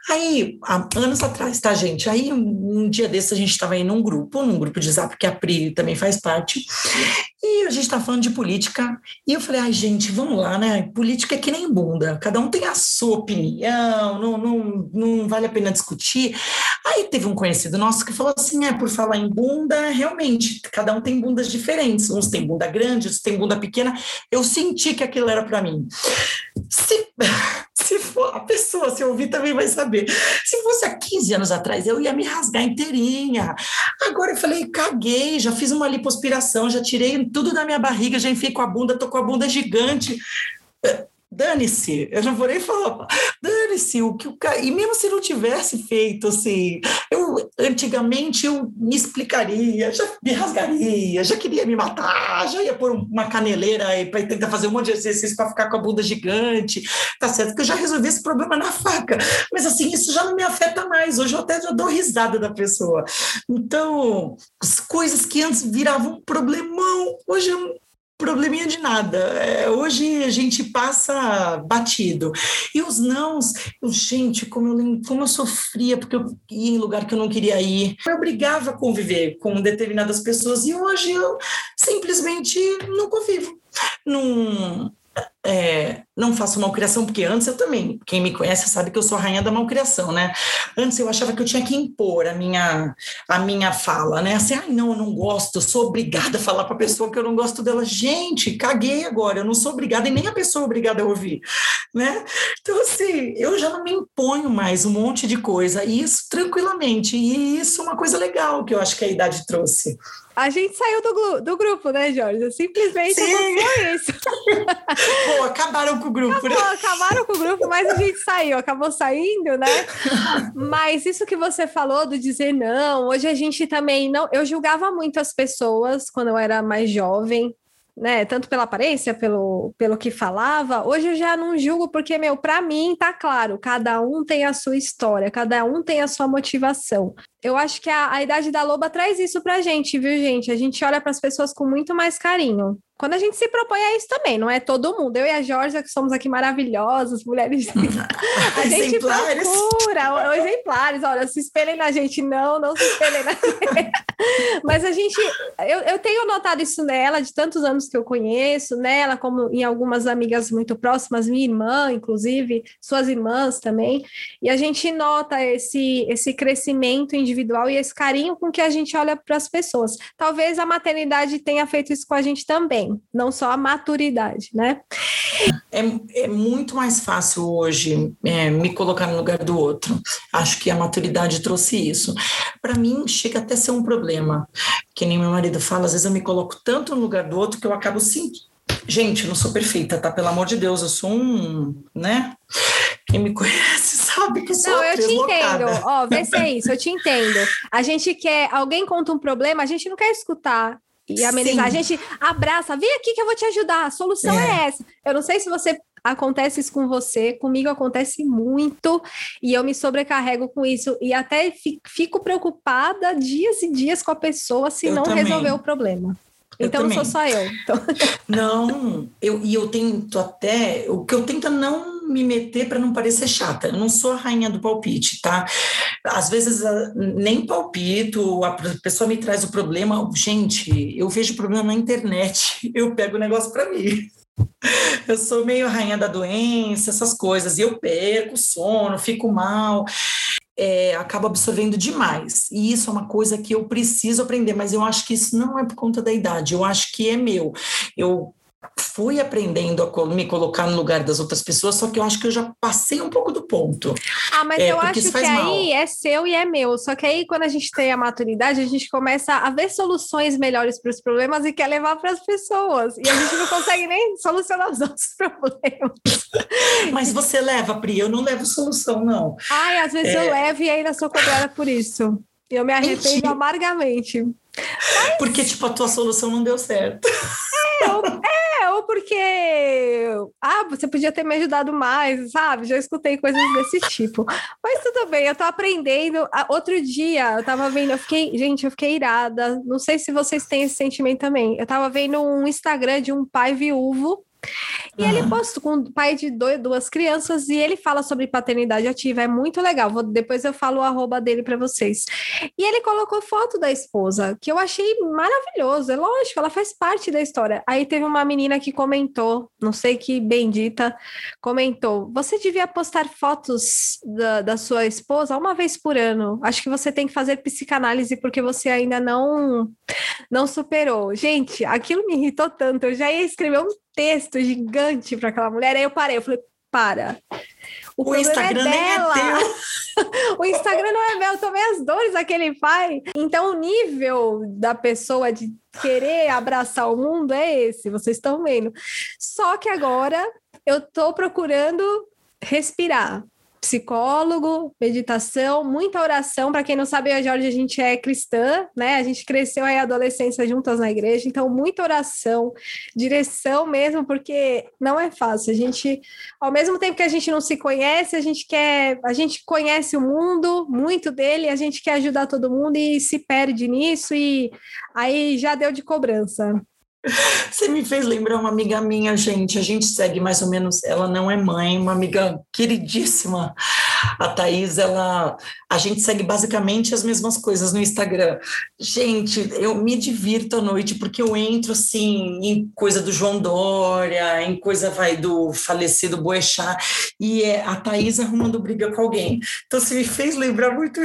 Aí, há anos atrás, tá, gente? Aí, um, um dia desse, a gente estava aí num grupo, num grupo de zap que a Pri também faz parte, e a gente estava falando de política, e eu falei, ai, gente, vamos lá, né? Política é que nem bunda, cada um tem a sua opinião, não, não, não vale a pena discutir. Aí teve um conhecido nosso que falou assim: é, por falar em bunda, realmente, cada um tem bundas diferentes, uns têm bunda grande, outros têm bunda pequena. Eu senti que aquilo era para mim. Se, se for a pessoa, se ouvir, também vai saber. Se fosse há 15 anos atrás, eu ia me rasgar inteirinha. Agora eu falei, caguei, já fiz uma lipoaspiração, já tirei tudo da minha barriga, já enfiei com a bunda, tô com a bunda gigante dane-se, eu já vou nem falar, dane-se, o que o cara, e mesmo se não tivesse feito assim, eu antigamente eu me explicaria, já me rasgaria, já queria me matar, já ia pôr uma caneleira para tentar fazer um monte de exercício para ficar com a bunda gigante, tá certo? Que eu já resolvi esse problema na faca, mas assim, isso já não me afeta mais, hoje eu até já dou risada da pessoa. Então, as coisas que antes viravam um problemão, hoje probleminha de nada. É, hoje a gente passa batido. E os nãos, gente, como eu, como eu sofria, porque eu ia em lugar que eu não queria ir. Eu obrigava a conviver com determinadas pessoas e hoje eu simplesmente não convivo. Não, é, não faço malcriação, porque antes eu também, quem me conhece sabe que eu sou a rainha da malcriação, né? Antes eu achava que eu tinha que impor a minha, a minha fala, né? Assim, ai, não, eu não gosto, eu sou obrigada a falar para a pessoa que eu não gosto dela. Gente, caguei agora, eu não sou obrigada e nem a pessoa é obrigada a ouvir, né? Então, assim, eu já não me imponho mais um monte de coisa, e isso tranquilamente, e isso é uma coisa legal que eu acho que a idade trouxe. A gente saiu do, do grupo, né, Jorge? Simplesmente Sim. isso. Pô, acabaram com o grupo, né? Acabou, né? Acabaram com o grupo, mas a gente saiu, acabou saindo, né? mas isso que você falou do dizer não, hoje a gente também não. Eu julgava muito as pessoas quando eu era mais jovem, né? Tanto pela aparência, pelo, pelo que falava. Hoje eu já não julgo, porque, meu, para mim tá claro, cada um tem a sua história, cada um tem a sua motivação. Eu acho que a, a idade da loba traz isso pra gente, viu, gente? A gente olha para as pessoas com muito mais carinho quando a gente se propõe a isso também, não é todo mundo. Eu e a Georgia, que somos aqui maravilhosas, mulheres. a gente procura exemplares. Olha, se espelhem na gente, não, não se espelhem na gente. Mas a gente, eu, eu tenho notado isso nela, de tantos anos que eu conheço, nela, como em algumas amigas muito próximas, minha irmã, inclusive, suas irmãs também. E a gente nota esse, esse crescimento individual e esse carinho com que a gente olha para as pessoas. Talvez a maternidade tenha feito isso com a gente também não só a maturidade, né? É, é muito mais fácil hoje é, me colocar no lugar do outro. Acho que a maturidade trouxe isso. Para mim, chega até a ser um problema. Que nem meu marido fala, às vezes eu me coloco tanto no lugar do outro que eu acabo sentindo. Gente, eu não sou perfeita, tá? Pelo amor de Deus, eu sou um, né? Quem me conhece sabe que sou Não, eu te entendo. Ó, vê se é isso, eu te entendo. A gente quer, alguém conta um problema, a gente não quer escutar e amenizar. Sim. A gente abraça, vem aqui que eu vou te ajudar, a solução é. é essa. Eu não sei se você acontece isso com você, comigo acontece muito e eu me sobrecarrego com isso e até fico preocupada dias e dias com a pessoa se eu não também. resolver o problema. então não sou só eu. Então... Não, eu, e eu tento até. O que eu tento é não me meter para não parecer chata. Eu não sou a rainha do palpite, tá? Às vezes nem palpito, a pessoa me traz o problema. Gente, eu vejo o problema na internet, eu pego o negócio para mim. Eu sou meio rainha da doença, essas coisas, e eu perco sono, fico mal, é, acabo absorvendo demais. E isso é uma coisa que eu preciso aprender, mas eu acho que isso não é por conta da idade, eu acho que é meu. Eu fui aprendendo a me colocar no lugar das outras pessoas, só que eu acho que eu já passei um pouco do ponto. Ah, mas é, eu acho que mal. aí é seu e é meu. Só que aí, quando a gente tem a maturidade, a gente começa a ver soluções melhores para os problemas e quer levar para as pessoas. E a gente não consegue nem solucionar os nossos problemas. Mas você leva, Pri, eu não levo solução, não. Ai, às vezes é... eu levo e ainda sou cobrada por isso. Eu me arrependo Mentira. amargamente. Mas... Porque, tipo, a tua solução não deu certo. É, ou, é, ou porque. Ah, você podia ter me ajudado mais, sabe? Já escutei coisas desse tipo. Mas tudo bem, eu tô aprendendo. Outro dia, eu tava vendo, eu fiquei. Gente, eu fiquei irada. Não sei se vocês têm esse sentimento também. Eu tava vendo um Instagram de um pai viúvo e uhum. ele posta com o pai de dois, duas crianças e ele fala sobre paternidade ativa. É muito legal. Vou, depois eu falo o arroba dele para vocês. E ele colocou foto da esposa, que eu achei maravilhoso. É lógico, ela faz parte da história. Aí teve uma menina que comentou, não sei que bendita, comentou: Você devia postar fotos da, da sua esposa uma vez por ano. Acho que você tem que fazer psicanálise porque você ainda não, não superou. Gente, aquilo me irritou tanto. Eu já ia escrever um texto gigante para aquela mulher. Aí eu parei, eu falei, para. O, o é Instagram é dela. É o Instagram não é meu, também as dores daquele pai. Então, o nível da pessoa de querer abraçar o mundo é esse, vocês estão vendo. Só que agora eu tô procurando respirar psicólogo, meditação, muita oração. Para quem não sabe, a Jorge, a gente é cristã, né? A gente cresceu aí a adolescência juntas na igreja, então muita oração, direção mesmo, porque não é fácil. A gente, ao mesmo tempo que a gente não se conhece, a gente quer, a gente conhece o mundo, muito dele, a gente quer ajudar todo mundo e se perde nisso e aí já deu de cobrança. Você me fez lembrar uma amiga minha, gente. A gente segue mais ou menos. Ela não é mãe, uma amiga queridíssima. A Thaís, ela. A gente segue basicamente as mesmas coisas no Instagram. Gente, eu me divirto à noite porque eu entro assim em coisa do João Dória, em coisa vai do falecido Boechat, e é a Thaís arrumando briga com alguém. Então, você me fez lembrar muito.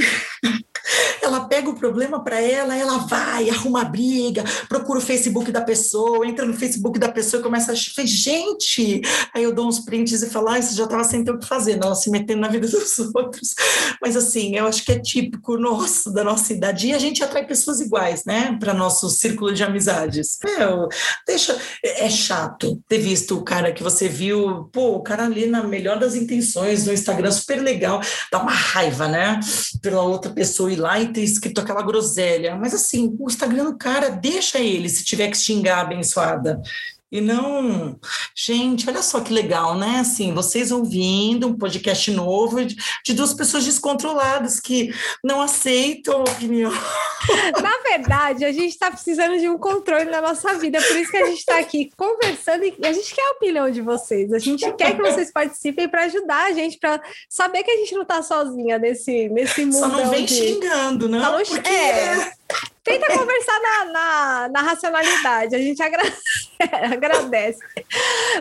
Ela pega o problema para ela, ela vai, arruma a briga, procura o Facebook da pessoa, entra no Facebook da pessoa e começa a falar, gente, aí eu dou uns prints e falo, ah, você já estava sem ter o que fazer, não, se metendo na vida dos outros. Mas assim, eu acho que é típico nosso, da nossa idade, e a gente atrai pessoas iguais, né, para nosso círculo de amizades. Meu, deixa, é chato ter visto o cara que você viu, pô, o cara ali na melhor das intenções, no Instagram, super legal, dá uma raiva, né, pela outra pessoa ir lá e ter escrito aquela groselha. Mas assim, o Instagram do cara deixa ele se tiver que xingar abençoada. E não, gente, olha só que legal, né? Assim, vocês ouvindo um podcast novo de, de duas pessoas descontroladas que não aceitam a opinião. Na verdade, a gente está precisando de um controle na nossa vida, por isso que a gente está aqui conversando e a gente quer a opinião de vocês. A gente quer que vocês participem para ajudar a gente, para saber que a gente não está sozinha nesse, nesse mundo. Só não vem de... xingando, não? não porque... É Tenta conversar na, na, na, racionalidade, a gente agradece. agradece.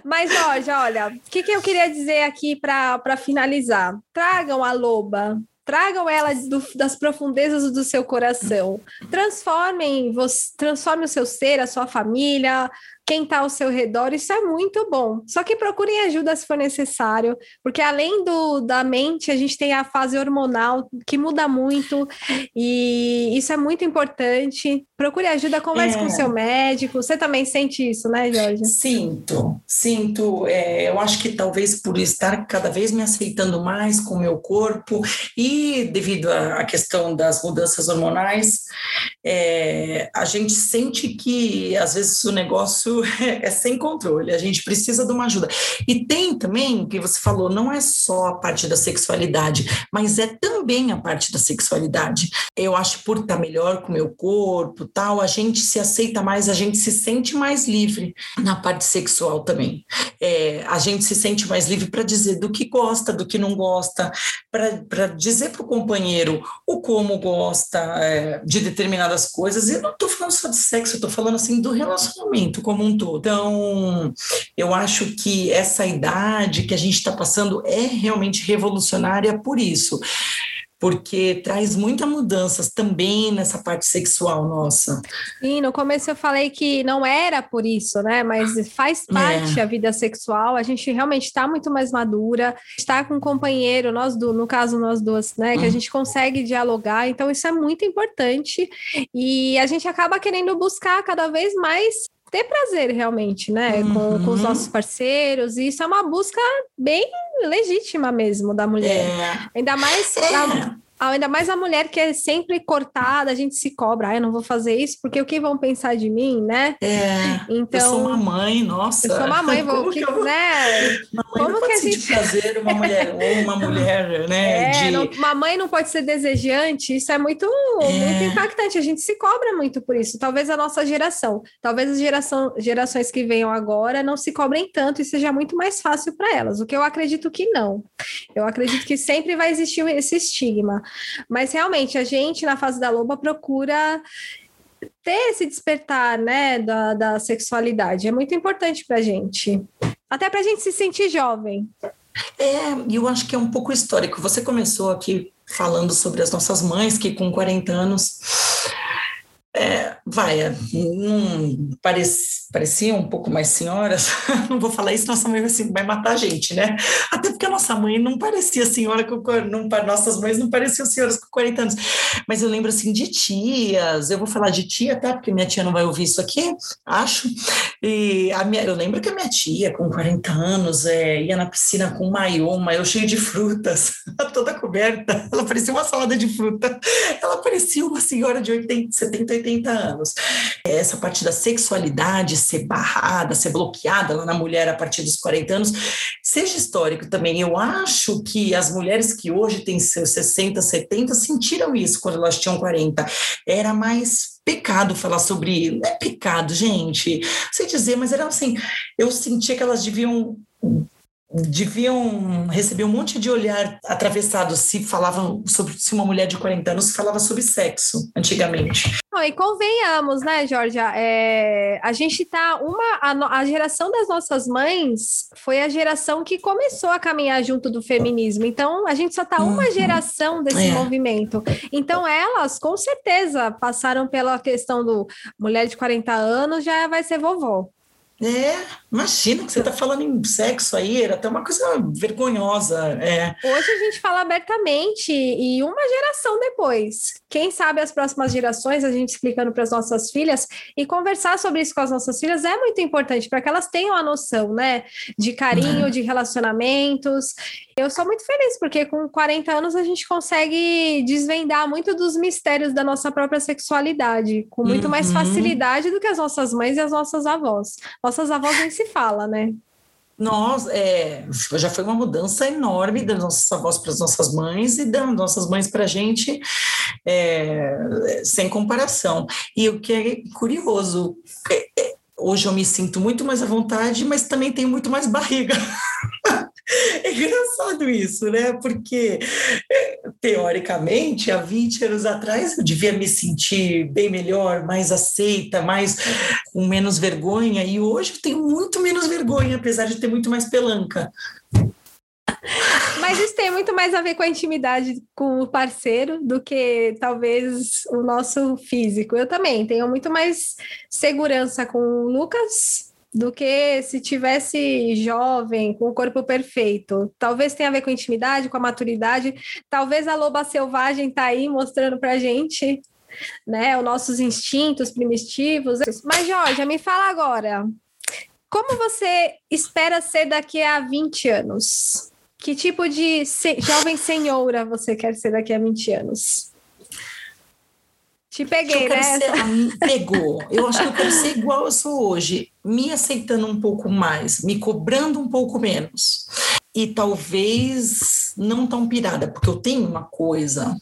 Mas, ó, olha, o que, que eu queria dizer aqui para finalizar? Tragam a loba, tragam ela do, das profundezas do seu coração. Transformem, transforme o seu ser, a sua família, quem está ao seu redor, isso é muito bom. Só que procurem ajuda se for necessário, porque além do da mente, a gente tem a fase hormonal que muda muito, e isso é muito importante. Procure ajuda, converse é. com o seu médico. Você também sente isso, né, Jorge? Sinto, sinto. É, eu acho que talvez por estar cada vez me aceitando mais com o meu corpo e devido à questão das mudanças hormonais, é, a gente sente que às vezes o negócio é sem controle, a gente precisa de uma ajuda. E tem também, que você falou, não é só a parte da sexualidade, mas é também a parte da sexualidade. Eu acho por estar melhor com o meu corpo, tal, a gente se aceita mais, a gente se sente mais livre na parte sexual também. É, a gente se sente mais livre para dizer do que gosta, do que não gosta, para dizer para o companheiro o como gosta é, de determinadas coisas. E eu não estou falando só de sexo, eu estou falando assim do relacionamento como um todo. Então, eu acho que essa idade que a gente está passando é realmente revolucionária por isso porque traz muitas mudanças também nessa parte sexual nossa. Sim, no começo eu falei que não era por isso, né? Mas faz é. parte é. a vida sexual. A gente realmente está muito mais madura, está com um companheiro, nós do, no caso nós duas, né? Que a hum. gente consegue dialogar. Então isso é muito importante e a gente acaba querendo buscar cada vez mais ter prazer realmente, né? Uhum. Com, com, os uhum. nossos parceiros. E isso é uma busca bem legítima mesmo da mulher. É. Ainda mais. É. A, ainda mais a mulher que é sempre cortada, a gente se cobra, ah, eu não vou fazer isso, porque o que vão pensar de mim, né? É, então, eu sou uma mãe, nossa. Eu sou uma mãe, vou, que, eu, né? Uma mãe Como não que a gente fazer uma mulher ou uma mulher, né? É, de... não, uma mãe não pode ser desejante, isso é muito, é. muito impactante, a gente se cobra muito por isso. Talvez a nossa geração, talvez as geração, gerações que venham agora não se cobrem tanto e seja muito mais fácil para elas, o que eu acredito que não. Eu acredito que sempre vai existir esse estigma. Mas realmente a gente na fase da loba procura ter esse despertar, né, da, da sexualidade. É muito importante para a gente. Até para a gente se sentir jovem. É, eu acho que é um pouco histórico. Você começou aqui falando sobre as nossas mães que com 40 anos é, vai, é, hum, pareci, parecia um pouco mais senhoras, não vou falar isso, nossa mãe vai, assim, vai matar a gente, né? Até porque a nossa mãe não parecia senhora, com, não, nossas mães não pareciam senhoras com 40 anos, mas eu lembro assim de tias, eu vou falar de tia, tá? Porque minha tia não vai ouvir isso aqui, acho, e a minha, eu lembro que a minha tia com 40 anos é, ia na piscina com maiô, um maiô cheio de frutas, toda coberta, ela parecia uma salada de fruta, ela parecia uma senhora de 80, 70, 80 anos. Essa parte da sexualidade ser barrada, ser bloqueada lá na mulher a partir dos 40 anos, seja histórico também. Eu acho que as mulheres que hoje têm seus 60, 70 sentiram isso quando elas tinham 40. Era mais pecado falar sobre. Não é pecado, gente. Sei dizer, mas era assim. Eu sentia que elas deviam deviam receber um monte de olhar atravessado se falavam sobre se uma mulher de 40 anos falava sobre sexo antigamente. Não, e convenhamos, né, Georgia? É, a gente tá uma a, a, geração das nossas mães foi a geração que começou a caminhar junto do feminismo. Então a gente só tá uma uhum. geração desse é. movimento. Então elas com certeza passaram pela questão do mulher de 40 anos já vai ser vovó. É, imagina que você está falando em sexo aí, era até uma coisa vergonhosa. É. Hoje a gente fala abertamente e uma geração depois. Quem sabe as próximas gerações, a gente explicando para as nossas filhas e conversar sobre isso com as nossas filhas é muito importante para que elas tenham a noção, né, de carinho, é. de relacionamentos. Eu sou muito feliz porque com 40 anos a gente consegue desvendar muito dos mistérios da nossa própria sexualidade com muito uhum. mais facilidade do que as nossas mães e as nossas avós. Nossas avós nem se fala, né? Nós, é, já foi uma mudança enorme das nossas avós para as nossas mães e das nossas mães para a gente, é, sem comparação. E o que é curioso, é, é, hoje eu me sinto muito mais à vontade, mas também tenho muito mais barriga. É engraçado isso, né? Porque, é, teoricamente, há 20 anos atrás eu devia me sentir bem melhor, mais aceita, mais com menos vergonha, e hoje eu tenho muito menos vergonha, apesar de ter muito mais pelanca. Mas isso tem muito mais a ver com a intimidade com o parceiro do que talvez o nosso físico. Eu também tenho muito mais segurança com o Lucas do que se tivesse jovem, com o corpo perfeito. Talvez tenha a ver com intimidade, com a maturidade. Talvez a loba selvagem tá aí mostrando pra gente, né, os nossos instintos primitivos. Mas, Jorge, me fala agora, como você espera ser daqui a 20 anos? Que tipo de se jovem senhora você quer ser daqui a 20 anos? Te peguei, né? Ser, pegou. Eu acho que eu quero ser igual eu sou hoje, me aceitando um pouco mais, me cobrando um pouco menos. E talvez não tão pirada, porque eu tenho uma coisa,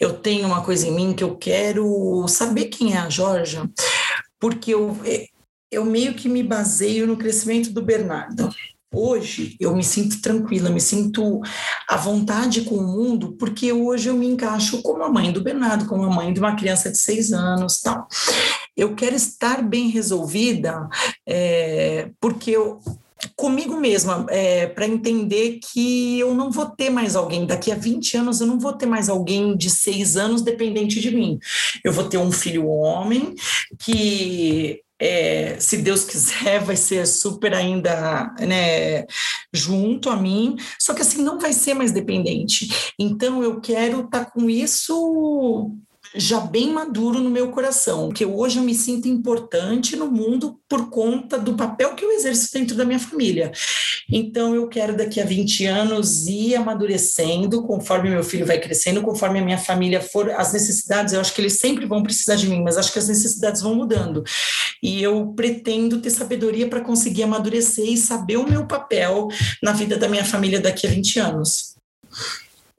eu tenho uma coisa em mim que eu quero saber quem é a Georgia, porque eu, eu meio que me baseio no crescimento do Bernardo. Hoje eu me sinto tranquila, me sinto à vontade com o mundo, porque hoje eu me encaixo como a mãe do Bernardo, como a mãe de uma criança de seis anos, tal. Eu quero estar bem resolvida, é, porque eu comigo mesma, é, para entender que eu não vou ter mais alguém, daqui a 20 anos eu não vou ter mais alguém de seis anos dependente de mim. Eu vou ter um filho homem que é, se Deus quiser, vai ser super ainda né, junto a mim, só que assim não vai ser mais dependente. Então eu quero estar tá com isso já bem maduro no meu coração, que hoje eu me sinto importante no mundo por conta do papel que eu exerço dentro da minha família. Então eu quero daqui a 20 anos ir amadurecendo conforme meu filho vai crescendo, conforme a minha família for, as necessidades, eu acho que eles sempre vão precisar de mim, mas acho que as necessidades vão mudando. E eu pretendo ter sabedoria para conseguir amadurecer e saber o meu papel na vida da minha família daqui a 20 anos.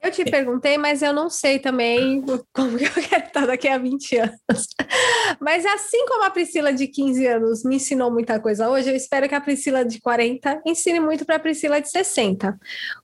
Eu te perguntei, mas eu não sei também como que eu quero estar daqui a 20 anos. Mas assim como a Priscila de 15 anos me ensinou muita coisa hoje, eu espero que a Priscila de 40 ensine muito para a Priscila de 60.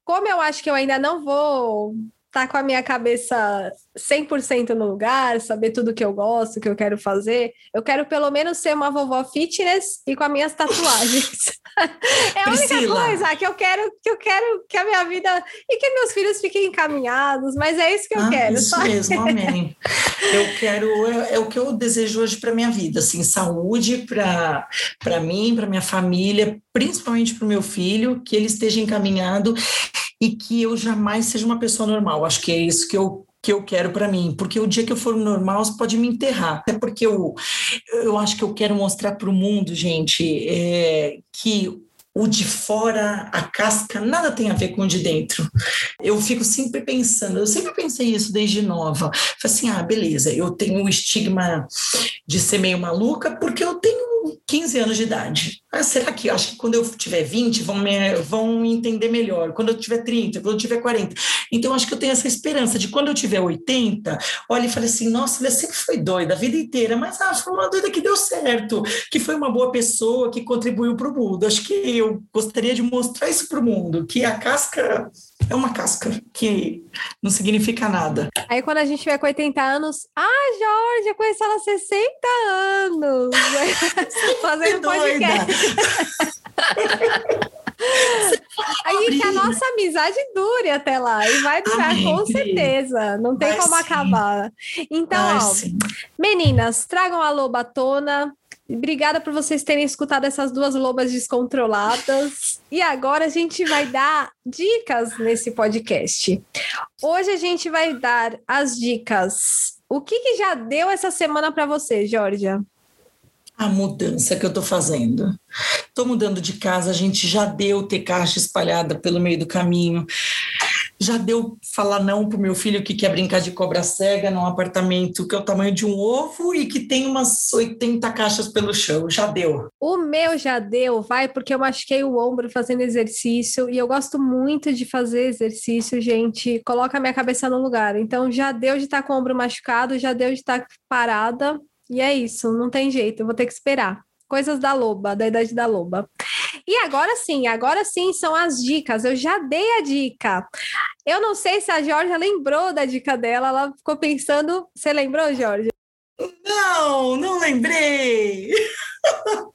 Como eu acho que eu ainda não vou tá com a minha cabeça 100% no lugar, saber tudo que eu gosto, que eu quero fazer, eu quero pelo menos ser uma vovó fitness e com as minhas tatuagens. é a Priscila. única coisa que eu quero que eu quero que a minha vida e que meus filhos fiquem encaminhados, mas é isso que eu ah, quero. Isso só. mesmo, amém. Eu quero é, é o que eu desejo hoje para minha vida, assim, saúde para para mim, para minha família, principalmente para o meu filho, que ele esteja encaminhado e que eu jamais seja uma pessoa normal. Acho que é isso que eu que eu quero para mim, porque o dia que eu for normal, você pode me enterrar. Até porque eu, eu acho que eu quero mostrar para o mundo, gente, é, que o de fora, a casca, nada tem a ver com o de dentro. Eu fico sempre pensando, eu sempre pensei isso desde nova. Falei assim, ah, beleza, eu tenho o estigma de ser meio maluca porque eu tenho 15 anos de idade. Ah, será que acho que quando eu tiver 20 vão me vão entender melhor? Quando eu tiver 30, quando eu tiver 40. Então acho que eu tenho essa esperança de quando eu tiver 80, olha e falei assim: "Nossa, ela sempre foi doida a vida inteira, mas ah, foi uma doida que deu certo, que foi uma boa pessoa, que contribuiu para o mundo". Acho que eu gostaria de mostrar isso para o mundo, que a casca é uma casca que não significa nada. Aí quando a gente tiver com 80 anos, ah, Jorge, eu conheci ela há 60 anos. Fazendo podcast. Aí que a nossa amizade dure até lá e vai durar Amém. com certeza, não tem vai como sim. acabar. Então, ó, meninas, tragam a loba tona, Obrigada por vocês terem escutado essas duas lobas descontroladas. E agora a gente vai dar dicas nesse podcast. Hoje a gente vai dar as dicas. O que, que já deu essa semana para você, Georgia? A mudança que eu estou fazendo. Estou mudando de casa, a gente já deu ter caixa espalhada pelo meio do caminho já deu falar não para o meu filho que quer brincar de cobra cega num apartamento que é o tamanho de um ovo e que tem umas 80 caixas pelo chão. Já deu. O meu já deu, vai, porque eu machuquei o ombro fazendo exercício e eu gosto muito de fazer exercício, gente. Coloca a minha cabeça no lugar. Então já deu de estar com o ombro machucado, já deu de estar parada. E é isso, não tem jeito, eu vou ter que esperar. Coisas da loba, da idade da loba. E agora sim, agora sim são as dicas. Eu já dei a dica. Eu não sei se a Georgia lembrou da dica dela, ela ficou pensando. Você lembrou, Georgia? Não, não lembrei.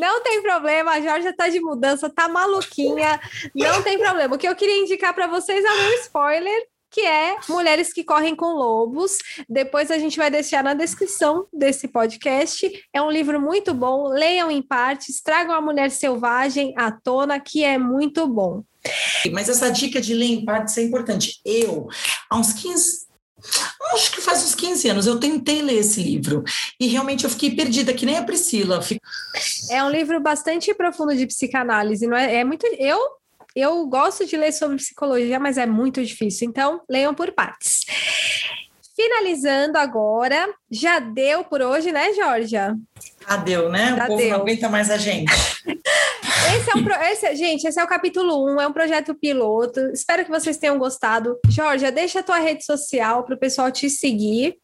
Não tem problema, a Georgia tá de mudança, tá maluquinha, não tem problema. O que eu queria indicar para vocês é um spoiler que é Mulheres que Correm com Lobos. Depois a gente vai deixar na descrição desse podcast. É um livro muito bom, leiam em partes, tragam a mulher selvagem à tona, que é muito bom. Mas essa dica de ler em partes é importante. Eu, há uns 15, acho que faz uns 15 anos, eu tentei ler esse livro e realmente eu fiquei perdida, que nem a Priscila. É um livro bastante profundo de psicanálise, não é? É muito. Eu eu gosto de ler sobre psicologia, mas é muito difícil. Então, leiam por partes. Finalizando agora, já deu por hoje, né, Georgia? Já deu, né? Já o povo deu. não aguenta mais a gente. esse é um pro... esse, gente, esse é o capítulo 1, um, é um projeto piloto. Espero que vocês tenham gostado. Georgia, deixa a tua rede social para o pessoal te seguir.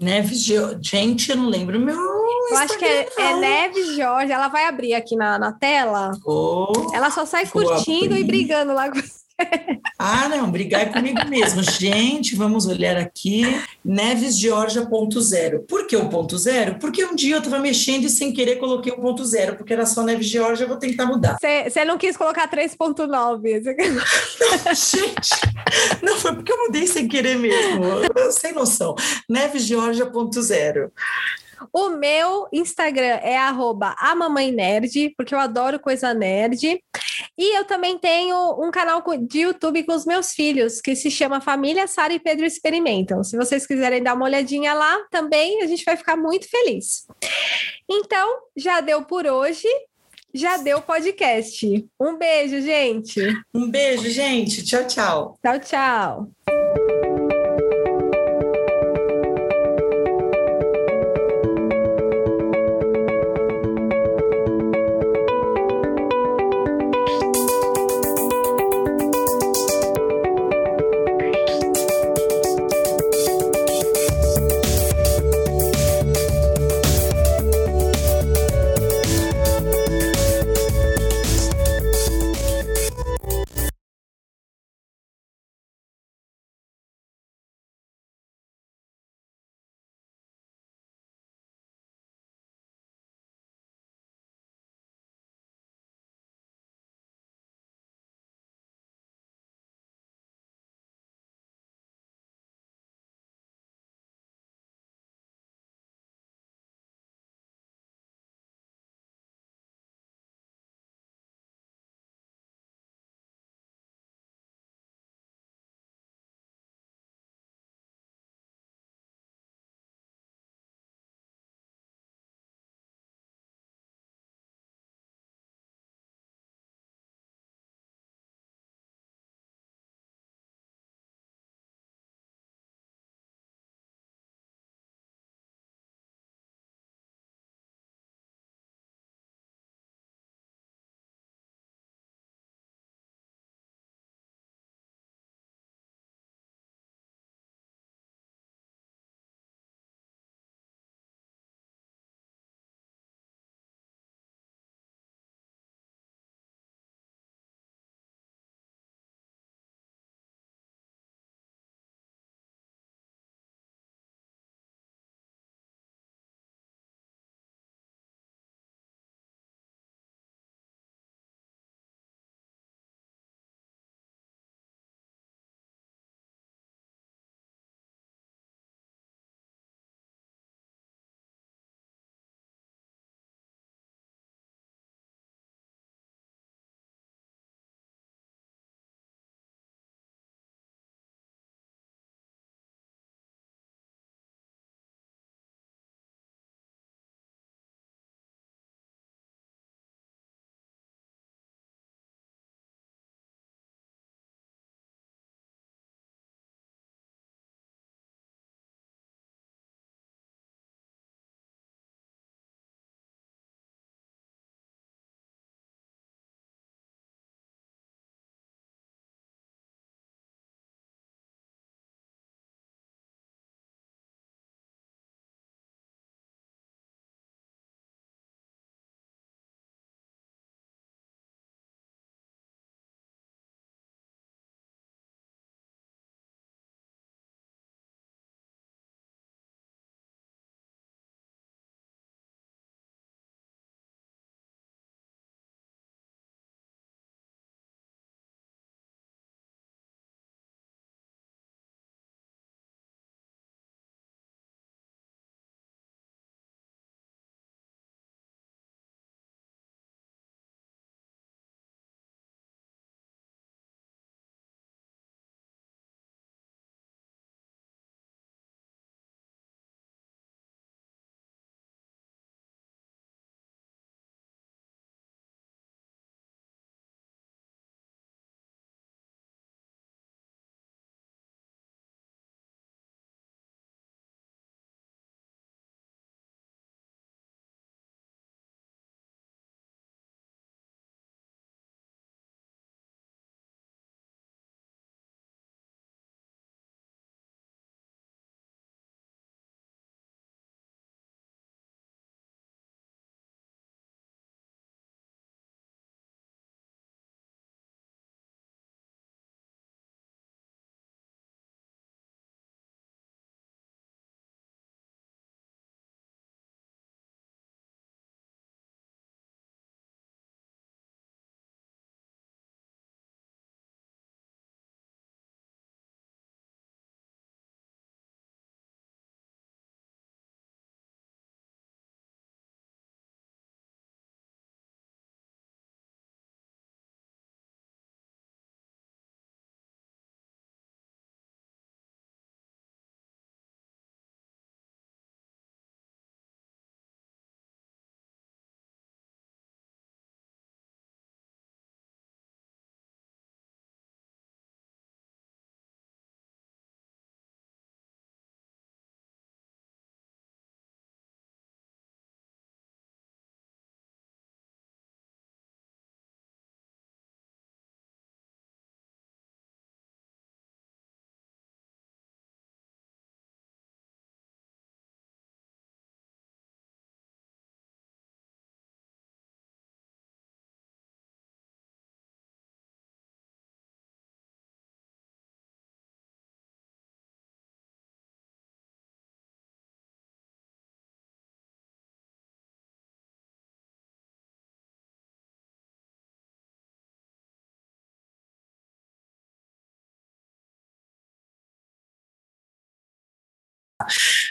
Neves, gente, eu não lembro meu. Eu acho que é, é, Neves Jorge. Ela vai abrir aqui na, na tela. Oh, ela só sai curtindo abrir. e brigando lá com ah, não, brigar é comigo mesmo. Gente, vamos olhar aqui. Neves Georgia ponto zero. Por que o ponto zero? Porque um dia eu estava mexendo e sem querer coloquei o ponto zero, porque era só Neves Georgia, eu vou tentar mudar. Você não quis colocar 3.9. Gente, não, foi porque eu mudei sem querer mesmo. Sem noção. Neves Georgia ponto zero. O meu Instagram é arroba nerd, porque eu adoro coisa nerd. E eu também tenho um canal de YouTube com os meus filhos, que se chama Família Sara e Pedro Experimentam. Se vocês quiserem dar uma olhadinha lá, também a gente vai ficar muito feliz. Então, já deu por hoje. Já deu podcast. Um beijo, gente. Um beijo, gente. Tchau, tchau. Tchau, tchau.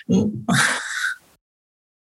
うん。